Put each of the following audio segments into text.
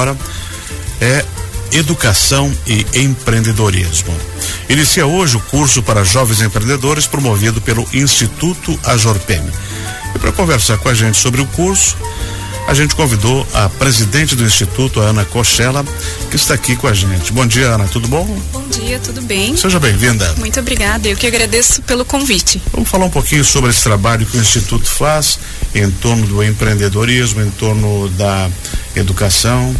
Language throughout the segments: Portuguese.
agora é Educação e Empreendedorismo. Inicia hoje o curso para jovens empreendedores promovido pelo Instituto Ajorpem. E para conversar com a gente sobre o curso, a gente convidou a presidente do Instituto, a Ana Cochela, que está aqui com a gente. Bom dia, Ana, tudo bom? Bom dia, tudo bem? Seja bem-vinda. Muito obrigada, eu que agradeço pelo convite. Vamos falar um pouquinho sobre esse trabalho que o Instituto faz em torno do empreendedorismo, em torno da educação.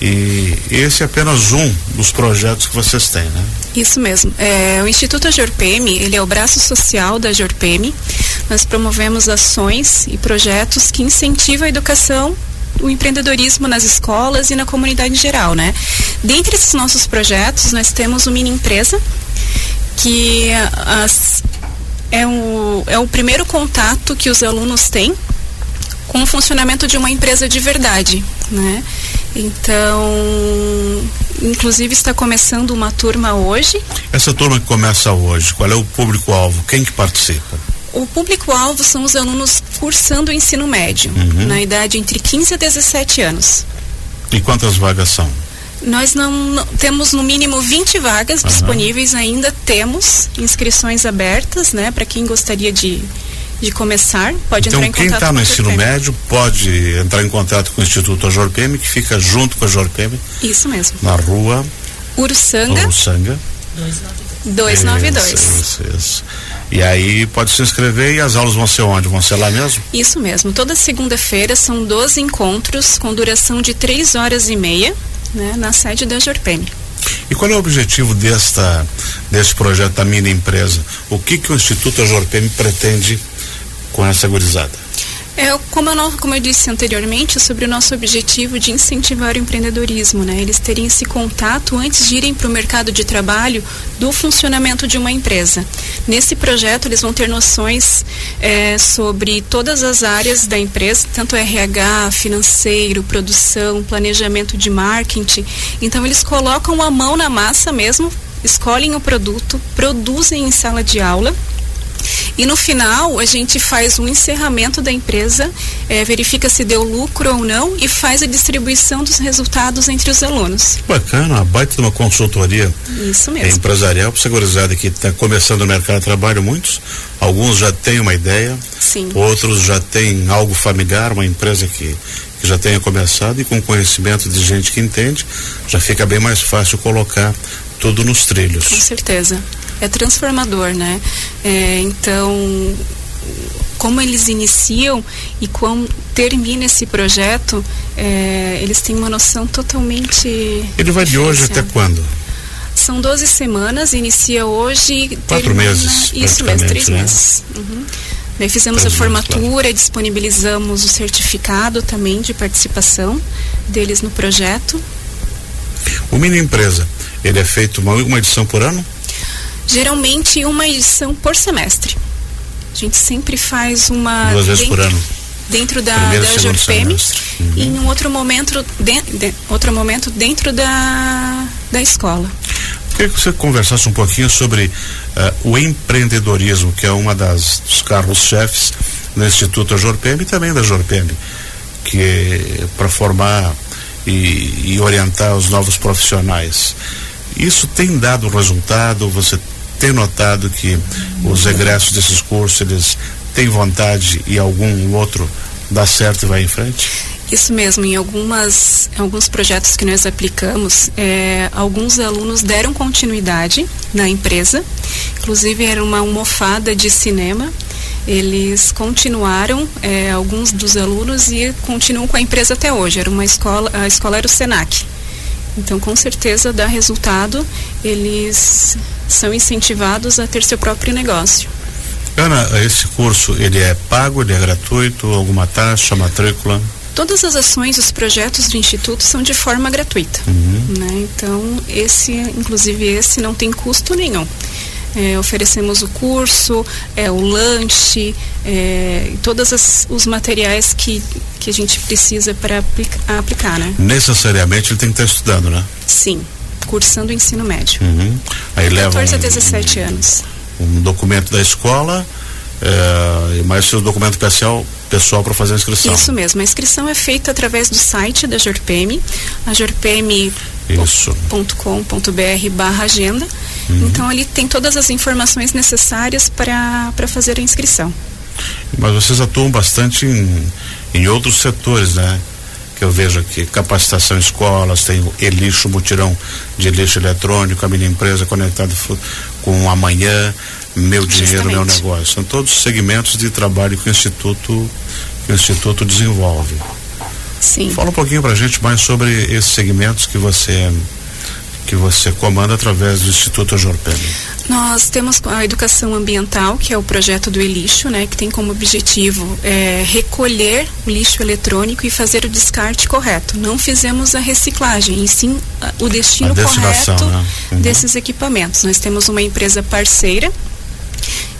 E esse é apenas um dos projetos que vocês têm, né? Isso mesmo. É, o Instituto Ajorpeme, ele é o braço social da Ajorpeme. Nós promovemos ações e projetos que incentivam a educação o empreendedorismo nas escolas e na comunidade em geral, né? Dentre esses nossos projetos, nós temos o Mini Empresa, que as, é, o, é o primeiro contato que os alunos têm com o funcionamento de uma empresa de verdade, né? Então, inclusive está começando uma turma hoje. Essa turma que começa hoje, qual é o público-alvo? Quem que participa? O público-alvo são os alunos cursando o ensino médio, uhum. na idade entre 15 a 17 anos. E quantas vagas são? Nós não, não temos no mínimo 20 vagas uhum. disponíveis, ainda temos inscrições abertas, né, para quem gostaria de de começar, pode então, entrar em contato quem está no ensino médio pode entrar em contato com o Instituto Ajorpeme, que fica junto com a Ajorpeme. Isso mesmo. Na rua Uruçanga. Uruçanga. 292. Isso, isso, isso. E aí pode se inscrever e as aulas vão ser onde? Vão ser lá mesmo? Isso mesmo. Toda segunda-feira são 12 encontros com duração de 3 horas e meia, né, na sede da Jorpene. E qual é o objetivo desta, deste projeto da minha empresa? O que, que o Instituto Ajorpeme pretende com essa gurizada? É, como, eu, como eu disse anteriormente, sobre o nosso objetivo de incentivar o empreendedorismo, né? Eles terem esse contato antes de irem para o mercado de trabalho do funcionamento de uma empresa. Nesse projeto, eles vão ter noções é, sobre todas as áreas da empresa, tanto RH, financeiro, produção, planejamento de marketing. Então, eles colocam a mão na massa mesmo, escolhem o produto, produzem em sala de aula e no final, a gente faz um encerramento da empresa, é, verifica se deu lucro ou não e faz a distribuição dos resultados entre os alunos. Bacana, uma baita de uma consultoria Isso mesmo. empresarial para segurizada que está começando no mercado de trabalho, muitos. Alguns já têm uma ideia, Sim. outros já têm algo familiar, uma empresa que que já tenha começado e com conhecimento de gente que entende, já fica bem mais fácil colocar tudo nos trilhos. Com certeza é transformador, né? É, então, como eles iniciam e como termina esse projeto, é, eles têm uma noção totalmente. Ele vai de hoje até quando? São 12 semanas, inicia hoje. Quatro termina, meses. Isso mesmo, três né? meses. Uhum. Daí fizemos três a formatura, claro. disponibilizamos o certificado também de participação deles no projeto. O mini empresa, ele é feito uma, uma edição por ano? Geralmente uma edição por semestre. A gente sempre faz uma. Duas vezes por ano. Dentro da, da JPM uhum. e em um outro momento, de, de, outro momento dentro da, da escola. Queria que você conversasse um pouquinho sobre uh, o empreendedorismo, que é uma das dos carros-chefes do Instituto Jorpem e também da Jorpem, que é para formar e, e orientar os novos profissionais. Isso tem dado resultado? Você tem notado que os egressos desses cursos eles têm vontade e algum outro dá certo e vai em frente? Isso mesmo, em algumas, alguns projetos que nós aplicamos, é, alguns alunos deram continuidade na empresa, inclusive era uma almofada de cinema. Eles continuaram, é, alguns dos alunos, e continuam com a empresa até hoje. Era uma escola, a escola era o SENAC. Então, com certeza, dá resultado, eles são incentivados a ter seu próprio negócio. Ana, esse curso, ele é pago, ele é gratuito, alguma taxa, matrícula? Todas as ações, os projetos do Instituto são de forma gratuita. Uhum. Né? Então, esse, inclusive esse, não tem custo nenhum. É, oferecemos o curso, é, o lanche, é, todos os materiais que, que a gente precisa para aplica, aplicar, né? Necessariamente ele tem que estar estudando, né? Sim, cursando o ensino médio. Uhum. Aí leva 14 um, a 17 anos. Um documento da escola, é, mais seu documento pessoal, pessoal para fazer a inscrição. Isso mesmo, a inscrição é feita através do site da Jorpem, a jorpem.com.br barra agenda. Uhum. Então ali tem todas as informações necessárias para fazer a inscrição. Mas vocês atuam bastante em, em outros setores, né? Que eu vejo aqui, capacitação escolas, tem o Elixo Mutirão de lixo eletrônico, a minha empresa conectada com amanhã, meu dinheiro, Justamente. meu negócio. São todos segmentos de trabalho que o Instituto, que o Instituto desenvolve. Sim. Fala um pouquinho para a gente mais sobre esses segmentos que você que você comanda através do Instituto Jorpem. Nós temos a educação ambiental, que é o projeto do Elixo, né, que tem como objetivo é, recolher o lixo eletrônico e fazer o descarte correto. Não fizemos a reciclagem, e sim o destino correto né? uhum. desses equipamentos. Nós temos uma empresa parceira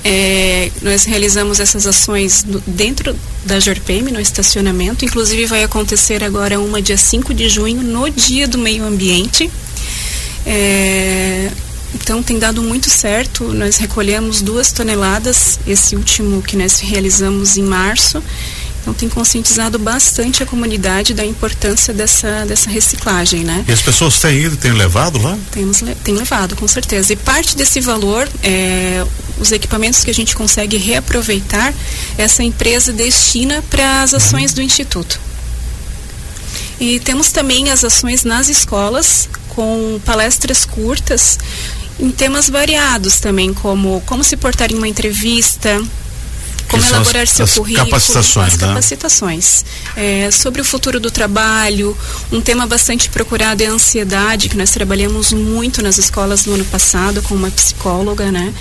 é, nós realizamos essas ações dentro da Jorpem, no estacionamento. Inclusive, vai acontecer agora uma dia 5 de junho, no Dia do Meio Ambiente. É, então, tem dado muito certo. Nós recolhemos duas toneladas, esse último que nós realizamos em março. Então tem conscientizado bastante a comunidade da importância dessa, dessa reciclagem, né? E as pessoas têm ido, têm levado lá? Temos, tem levado, com certeza. E parte desse valor, é, os equipamentos que a gente consegue reaproveitar, essa empresa destina para as ações uhum. do Instituto. E temos também as ações nas escolas, com palestras curtas, em temas variados também, como como se portar em uma entrevista, como elaborar as, seu as currículo, capacitações, as né? capacitações. É, sobre o futuro do trabalho, um tema bastante procurado é a ansiedade, que nós trabalhamos muito nas escolas no ano passado com uma psicóloga, né?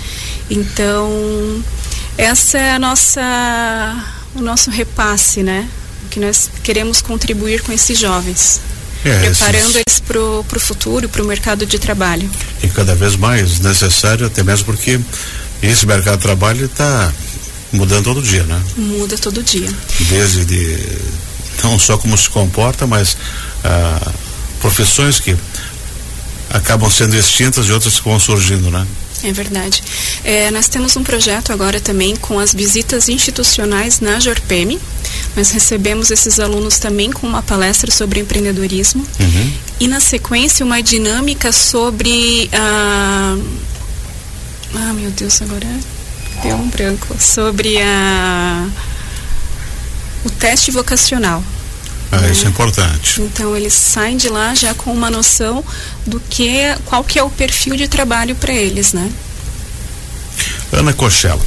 Então, essa é a nossa, o nosso repasse, né? Que nós queremos contribuir com esses jovens. É, preparando esses... eles para o futuro, para o mercado de trabalho. E cada vez mais necessário, até mesmo porque esse mercado de trabalho está mudando todo dia, né? Muda todo dia. Desde de, não só como se comporta, mas ah, profissões que acabam sendo extintas e outras que vão surgindo, né? É verdade. É, nós temos um projeto agora também com as visitas institucionais na Jorpem. Nós recebemos esses alunos também com uma palestra sobre empreendedorismo uhum. e na sequência uma dinâmica sobre ah, ah meu Deus agora deu um branco sobre a o teste vocacional. Ah, né? isso é importante. Então eles saem de lá já com uma noção do que qual que é o perfil de trabalho para eles, né? Ana Cochela,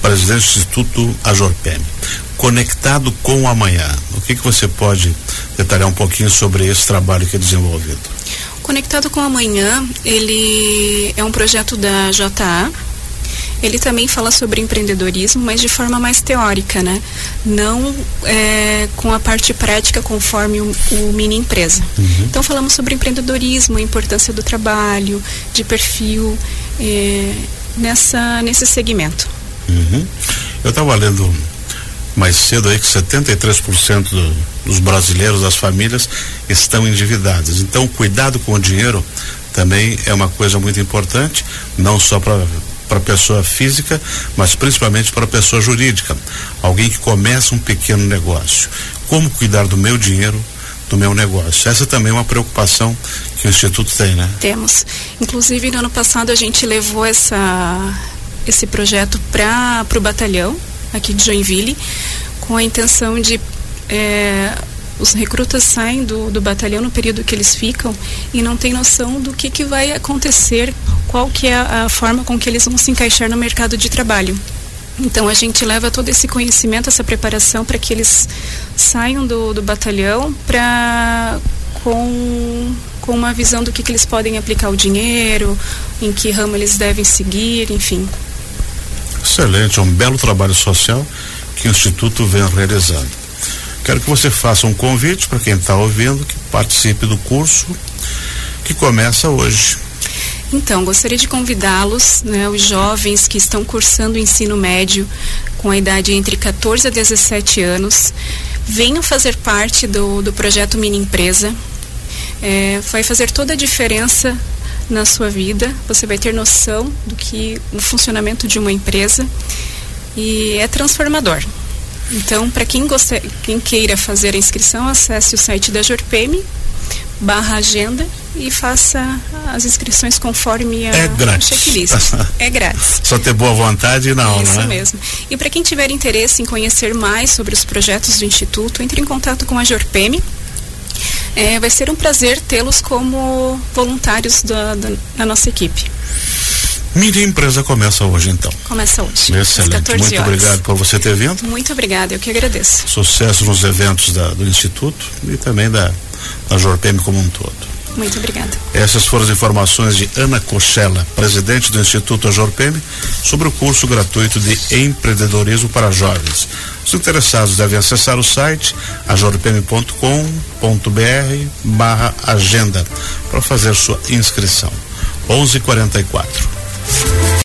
presidente do Instituto Ajorpem, conectado com o amanhã. O que que você pode detalhar um pouquinho sobre esse trabalho que é desenvolvido? Conectado com o amanhã, ele é um projeto da JA, ele também fala sobre empreendedorismo, mas de forma mais teórica, né? Não é, com a parte prática conforme o, o mini empresa. Uhum. Então falamos sobre empreendedorismo, a importância do trabalho, de perfil é, nessa nesse segmento. Uhum. Eu estava lendo mais cedo aí que 73% do, dos brasileiros, das famílias, estão endividados. Então, cuidado com o dinheiro também é uma coisa muito importante, não só para para pessoa física, mas principalmente para pessoa jurídica. Alguém que começa um pequeno negócio. Como cuidar do meu dinheiro, do meu negócio? Essa também é uma preocupação que o Instituto tem, né? Temos. Inclusive, no ano passado, a gente levou essa, esse projeto para o batalhão, aqui de Joinville, com a intenção de. É, os recrutas saem do, do batalhão no período que eles ficam e não têm noção do que, que vai acontecer, qual que é a, forma com que eles vão se encaixar no mercado de trabalho. Então a gente leva todo esse conhecimento, essa preparação para que eles saiam do, do batalhão para com, com uma visão do que, que eles podem aplicar o dinheiro, em que ramo eles devem seguir, enfim. Excelente, é um belo trabalho social que o Instituto vem realizando. Quero que você faça um convite para quem está ouvindo que participe do curso que começa hoje. Então, gostaria de convidá-los, né, os jovens que estão cursando o ensino médio com a idade entre 14 a 17 anos, venham fazer parte do, do projeto Mini Empresa. É, vai fazer toda a diferença na sua vida. Você vai ter noção do que o funcionamento de uma empresa e é transformador. Então, para quem, quem queira fazer a inscrição, acesse o site da Jorpem barra agenda e faça as inscrições conforme a, é grátis. checklist. é grátis. Só ter boa vontade e não, Isso né? mesmo. E para quem tiver interesse em conhecer mais sobre os projetos do Instituto, entre em contato com a Jorpem. É, vai ser um prazer tê-los como voluntários da, da, da nossa equipe. Minha empresa começa hoje então. Começa hoje. Excelente. Muito horas. obrigado por você ter vindo. Muito obrigada, eu que agradeço. Sucesso nos eventos da, do Instituto e também da, da Jorpem como um todo. Muito obrigada. Essas foram as informações de Ana Cochella, presidente do Instituto Ajorpem, sobre o curso gratuito de empreendedorismo para jovens. Os interessados devem acessar o site ajorpem.com.br barra agenda para fazer sua inscrição. 11:44.